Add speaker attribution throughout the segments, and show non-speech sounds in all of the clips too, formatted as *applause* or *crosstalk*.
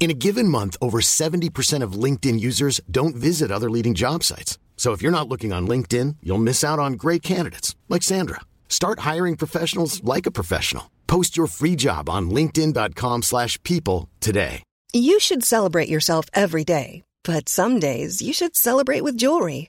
Speaker 1: In a given month, over 70% of LinkedIn users don't visit other leading job sites. So if you're not looking on LinkedIn, you'll miss out on great candidates like Sandra. Start hiring professionals like a professional. Post your free job on linkedin.com/people today.
Speaker 2: You should celebrate yourself every day, but some days you should celebrate with jewelry.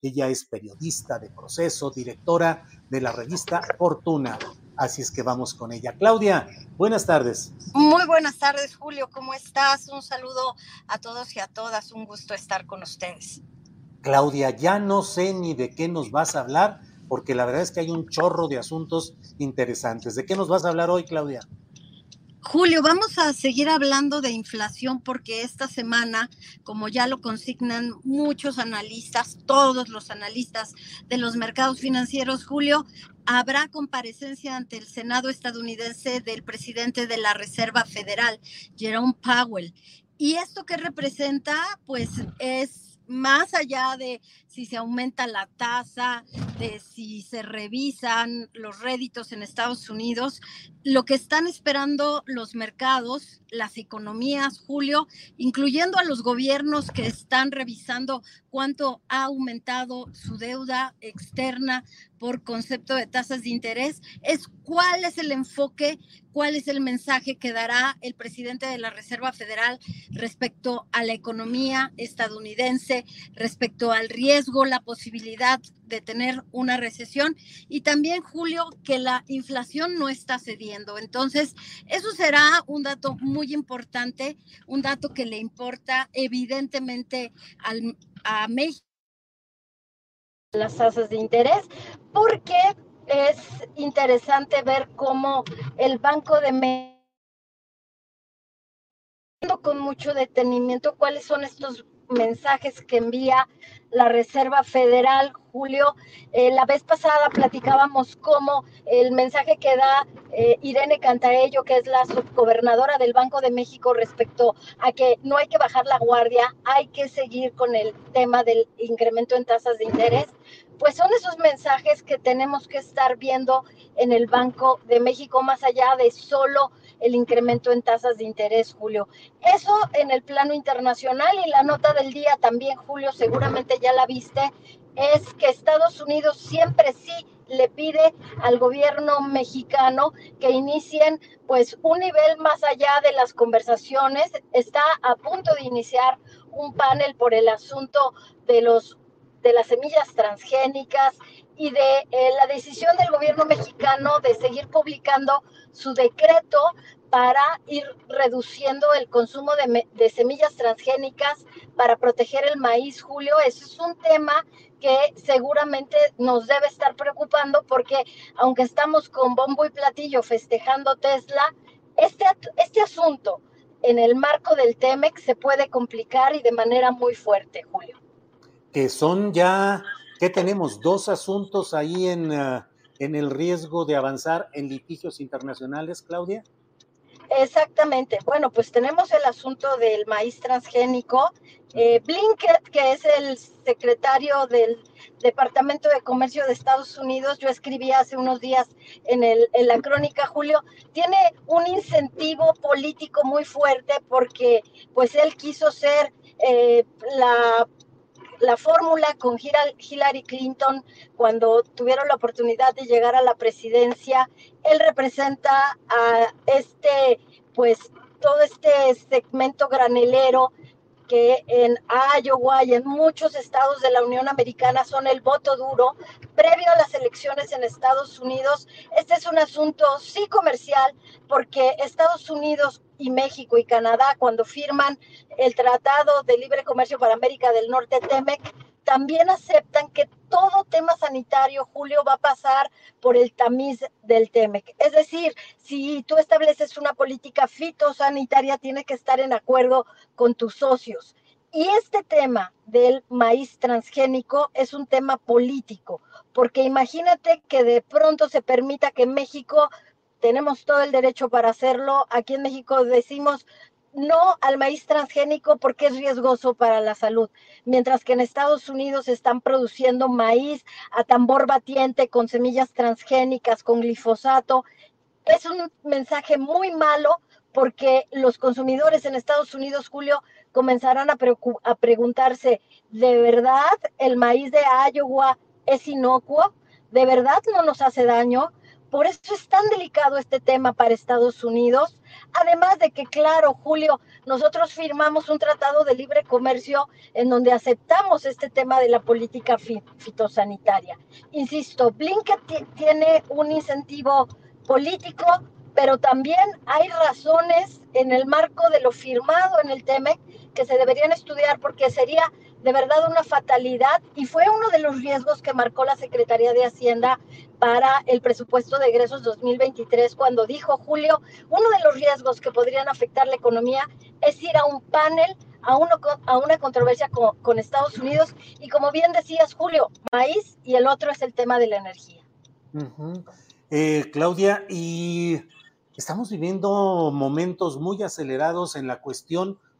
Speaker 3: Ella es periodista de proceso, directora de la revista Fortuna. Así es que vamos con ella. Claudia, buenas tardes.
Speaker 4: Muy buenas tardes, Julio. ¿Cómo estás? Un saludo a todos y a todas. Un gusto estar con ustedes.
Speaker 3: Claudia, ya no sé ni de qué nos vas a hablar, porque la verdad es que hay un chorro de asuntos interesantes. ¿De qué nos vas a hablar hoy, Claudia?
Speaker 4: Julio, vamos a seguir hablando de inflación porque esta semana, como ya lo consignan muchos analistas, todos los analistas de los mercados financieros, Julio, habrá comparecencia ante el Senado estadounidense del presidente de la Reserva Federal, Jerome Powell. ¿Y esto qué representa? Pues es más allá de si se aumenta la tasa, de si se revisan los réditos en Estados Unidos, lo que están esperando los mercados, las economías, Julio, incluyendo a los gobiernos que están revisando cuánto ha aumentado su deuda externa por concepto de tasas de interés, es cuál es el enfoque, cuál es el mensaje que dará el presidente de la Reserva Federal respecto a la economía estadounidense, respecto al riesgo, la posibilidad de tener una recesión y también, Julio, que la inflación no está cediendo. Entonces, eso será un dato muy importante, un dato que le importa evidentemente a México las tasas de interés, porque es interesante ver cómo el Banco de México con mucho detenimiento cuáles son estos mensajes que envía la Reserva Federal, Julio. Eh, la vez pasada platicábamos cómo el mensaje que da eh, Irene Cantarello, que es la subgobernadora del Banco de México, respecto a que no hay que bajar la guardia, hay que seguir con el tema del incremento en tasas de interés. Pues son esos mensajes que tenemos que estar viendo en el Banco de México, más allá de solo el incremento en tasas de interés, Julio. Eso en el plano internacional y la nota del día también, Julio, seguramente ya la viste, es que Estados Unidos siempre sí le pide al gobierno mexicano que inicien pues un nivel más allá de las conversaciones. Está a punto de iniciar un panel por el asunto de los de las semillas transgénicas y de eh, la decisión del gobierno mexicano de seguir publicando su decreto para ir reduciendo el consumo de, semillas transgénicas para proteger el maíz, Julio. Eso es un tema que seguramente nos debe estar preocupando porque aunque estamos con bombo y platillo festejando Tesla, este, este asunto en el marco del TEMEC se puede complicar y de manera muy fuerte, Julio.
Speaker 3: Que son ya, ¿qué tenemos? Dos asuntos ahí en, uh, en el riesgo de avanzar en litigios internacionales, Claudia.
Speaker 4: Exactamente. Bueno, pues tenemos el asunto del maíz transgénico. Eh, Blinket, que es el secretario del Departamento de Comercio de Estados Unidos, yo escribí hace unos días en, el, en la crónica, Julio, tiene un incentivo político muy fuerte porque pues él quiso ser eh, la la fórmula con Hillary Clinton cuando tuvieron la oportunidad de llegar a la presidencia. Él representa a este, pues, todo este segmento granelero que en Iowa y en muchos estados de la Unión Americana son el voto duro previo a las elecciones en Estados Unidos. Este es un asunto sí comercial porque Estados Unidos y México y Canadá cuando firman el Tratado de Libre Comercio para América del Norte, TEMEC, también aceptan que todo tema sanitario, Julio, va a pasar por el tamiz del TEMEC. Es decir, si tú estableces una política fitosanitaria, tiene que estar en acuerdo con tus socios. Y este tema del maíz transgénico es un tema político, porque imagínate que de pronto se permita que México tenemos todo el derecho para hacerlo. Aquí en México decimos no al maíz transgénico porque es riesgoso para la salud, mientras que en Estados Unidos están produciendo maíz a tambor batiente con semillas transgénicas, con glifosato. Es un mensaje muy malo porque los consumidores en Estados Unidos, Julio, comenzarán a, a preguntarse, ¿de verdad el maíz de Iowa es inocuo? ¿De verdad no nos hace daño? Por eso es tan delicado este tema para Estados Unidos. Además de que, claro, Julio, nosotros firmamos un tratado de libre comercio en donde aceptamos este tema de la política fitosanitaria. Insisto, Blinket tiene un incentivo político, pero también hay razones en el marco de lo firmado en el TEMEC que se deberían estudiar porque sería de verdad una fatalidad y fue uno de los riesgos que marcó la Secretaría de Hacienda para el presupuesto de egresos 2023 cuando dijo Julio, uno de los riesgos que podrían afectar la economía es ir a un panel, a, uno, a una controversia con, Estados Unidos y como bien decías Julio, maíz y el otro es el tema de la energía.
Speaker 3: Eh, Claudia, y estamos viviendo momentos muy acelerados en la cuestión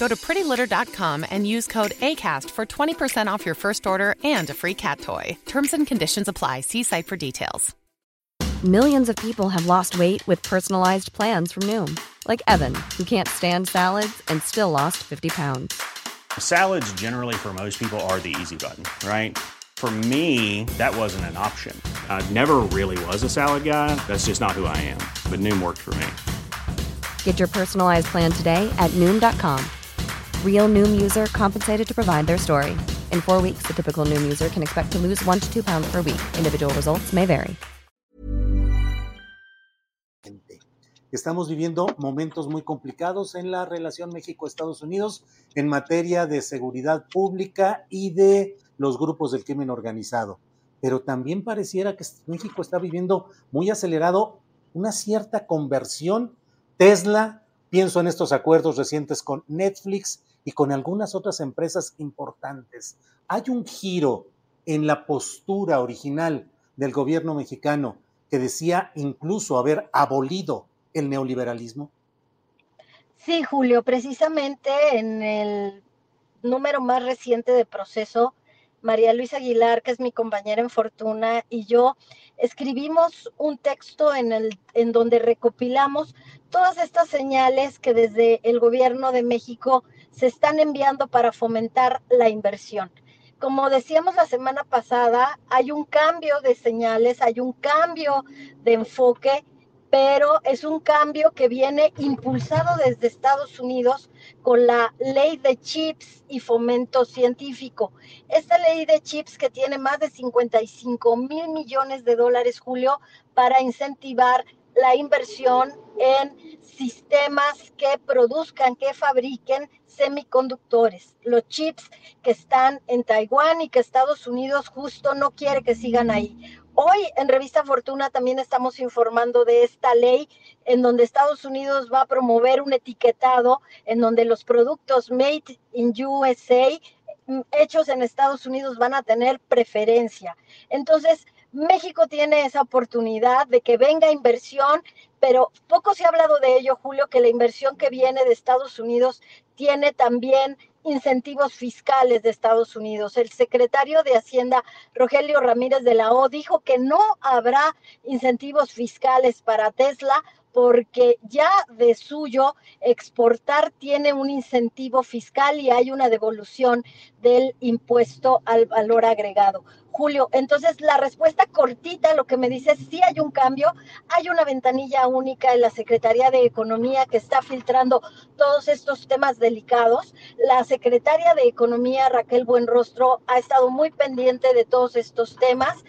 Speaker 5: Go to prettylitter.com and use code ACAST for 20% off your first order and a free cat toy. Terms and conditions apply. See site for details.
Speaker 6: Millions of people have lost weight with personalized plans from Noom, like Evan, who can't stand salads and still lost 50 pounds.
Speaker 7: Salads, generally, for most people, are the easy button, right? For me, that wasn't an option. I never really was a salad guy. That's just not who I am. But Noom worked for me.
Speaker 6: Get your personalized plan today at Noom.com. Real Noom user compensated to provide their story. In four weeks, the typical Noom user can expect to lose one to two pounds per week. Individual results may vary.
Speaker 3: Estamos viviendo momentos muy complicados en la relación México-Estados Unidos en materia de seguridad pública y de los grupos del crimen organizado. Pero también pareciera que México está viviendo muy acelerado una cierta conversión. Tesla, pienso en estos acuerdos recientes con Netflix y con algunas otras empresas importantes. Hay un giro en la postura original del gobierno mexicano que decía incluso haber abolido el neoliberalismo.
Speaker 4: Sí, Julio, precisamente en el número más reciente de proceso María Luisa Aguilar, que es mi compañera en Fortuna, y yo escribimos un texto en, el, en donde recopilamos todas estas señales que desde el gobierno de México se están enviando para fomentar la inversión. Como decíamos la semana pasada, hay un cambio de señales, hay un cambio de enfoque pero es un cambio que viene impulsado desde Estados Unidos con la ley de chips y fomento científico. Esta ley de chips que tiene más de 55 mil millones de dólares, Julio, para incentivar la inversión en sistemas que produzcan, que fabriquen semiconductores, los chips que están en Taiwán y que Estados Unidos justo no quiere que sigan ahí. Hoy en Revista Fortuna también estamos informando de esta ley en donde Estados Unidos va a promover un etiquetado en donde los productos made in USA mm, hechos en Estados Unidos van a tener preferencia. Entonces, México tiene esa oportunidad de que venga inversión, pero poco se ha hablado de ello, Julio, que la inversión que viene de Estados Unidos tiene también incentivos fiscales de Estados Unidos. El secretario de Hacienda, Rogelio Ramírez de la O, dijo que no habrá incentivos fiscales para Tesla porque ya de suyo exportar tiene un incentivo fiscal y hay una devolución del impuesto al valor agregado. Julio, entonces la respuesta cortita, lo que me dice, sí hay un cambio, hay una ventanilla única en la Secretaría de Economía que está filtrando todos estos temas delicados. La secretaria de Economía, Raquel Buenrostro, ha estado muy pendiente de todos estos temas,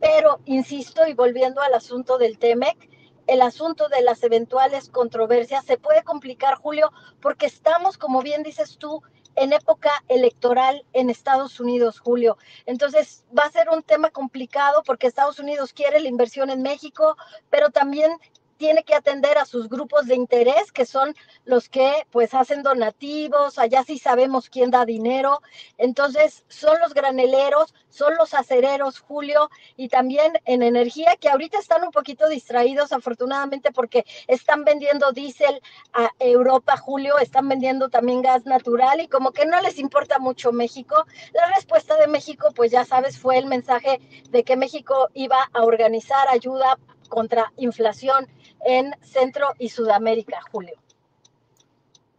Speaker 4: pero insisto, y volviendo al asunto del TEMEC, el asunto de las eventuales controversias se puede complicar, Julio, porque estamos, como bien dices tú, en época electoral en Estados Unidos, Julio. Entonces va a ser un tema complicado porque Estados Unidos quiere la inversión en México, pero también tiene que atender a sus grupos de interés, que son los que pues hacen donativos, allá sí sabemos quién da dinero, entonces son los graneleros, son los acereros, Julio, y también en energía, que ahorita están un poquito distraídos, afortunadamente, porque están vendiendo diésel a Europa, Julio, están vendiendo también gas natural y como que no les importa mucho México. La respuesta de México, pues ya sabes, fue el mensaje de que México iba a organizar ayuda contra inflación en Centro y Sudamérica, Julio.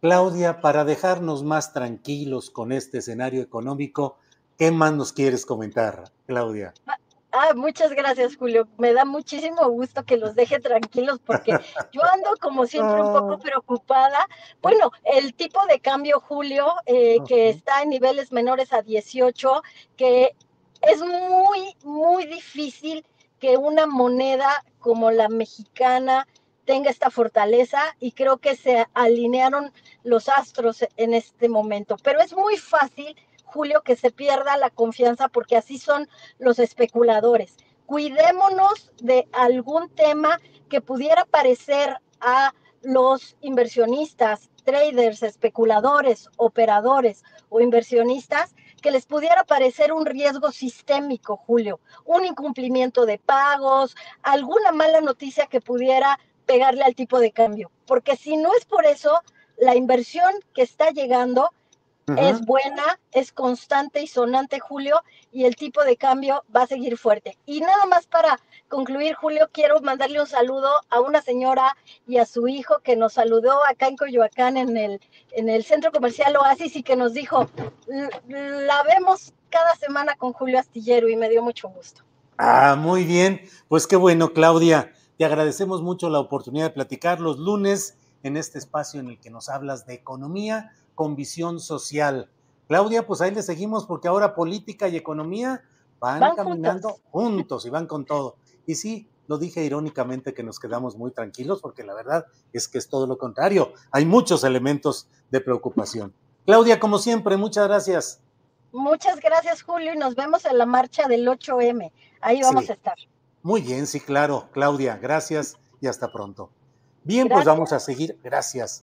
Speaker 3: Claudia, para dejarnos más tranquilos con este escenario económico, ¿qué más nos quieres comentar, Claudia?
Speaker 4: Ah, muchas gracias, Julio. Me da muchísimo gusto que los deje tranquilos porque yo ando como siempre un poco *laughs* preocupada. Bueno, el tipo de cambio, Julio, eh, que está en niveles menores a 18, que es muy, muy difícil que una moneda como la mexicana tenga esta fortaleza y creo que se alinearon los astros en este momento. Pero es muy fácil, Julio, que se pierda la confianza porque así son los especuladores. Cuidémonos de algún tema que pudiera parecer a los inversionistas, traders, especuladores, operadores o inversionistas que les pudiera parecer un riesgo sistémico, Julio, un incumplimiento de pagos, alguna mala noticia que pudiera pegarle al tipo de cambio. Porque si no es por eso, la inversión que está llegando es buena, es constante y sonante, Julio, y el tipo de cambio va a seguir fuerte. Y nada más para concluir, Julio, quiero mandarle un saludo a una señora y a su hijo que nos saludó acá en Coyoacán en el, en el centro comercial Oasis y que nos dijo, la vemos cada semana con Julio Astillero y me dio mucho gusto.
Speaker 3: Ah, muy bien. Pues qué bueno, Claudia. Te agradecemos mucho la oportunidad de platicar los lunes en este espacio en el que nos hablas de economía con visión social. Claudia, pues ahí le seguimos porque ahora política y economía van, caminando *laughs* juntos. y van con todo. Y sí, lo dije irónicamente que nos quedamos muy tranquilos porque la verdad es que es todo lo contrario. Hay muchos elementos de preocupación. Claudia, como siempre, muchas gracias.
Speaker 4: Muchas gracias, Julio, y nos vemos en la marcha del 8M. Ahí vamos a estar.
Speaker 3: Muy bien, sí, claro. Claudia, gracias y hasta pronto. Bien, pues vamos a seguir. Gracias.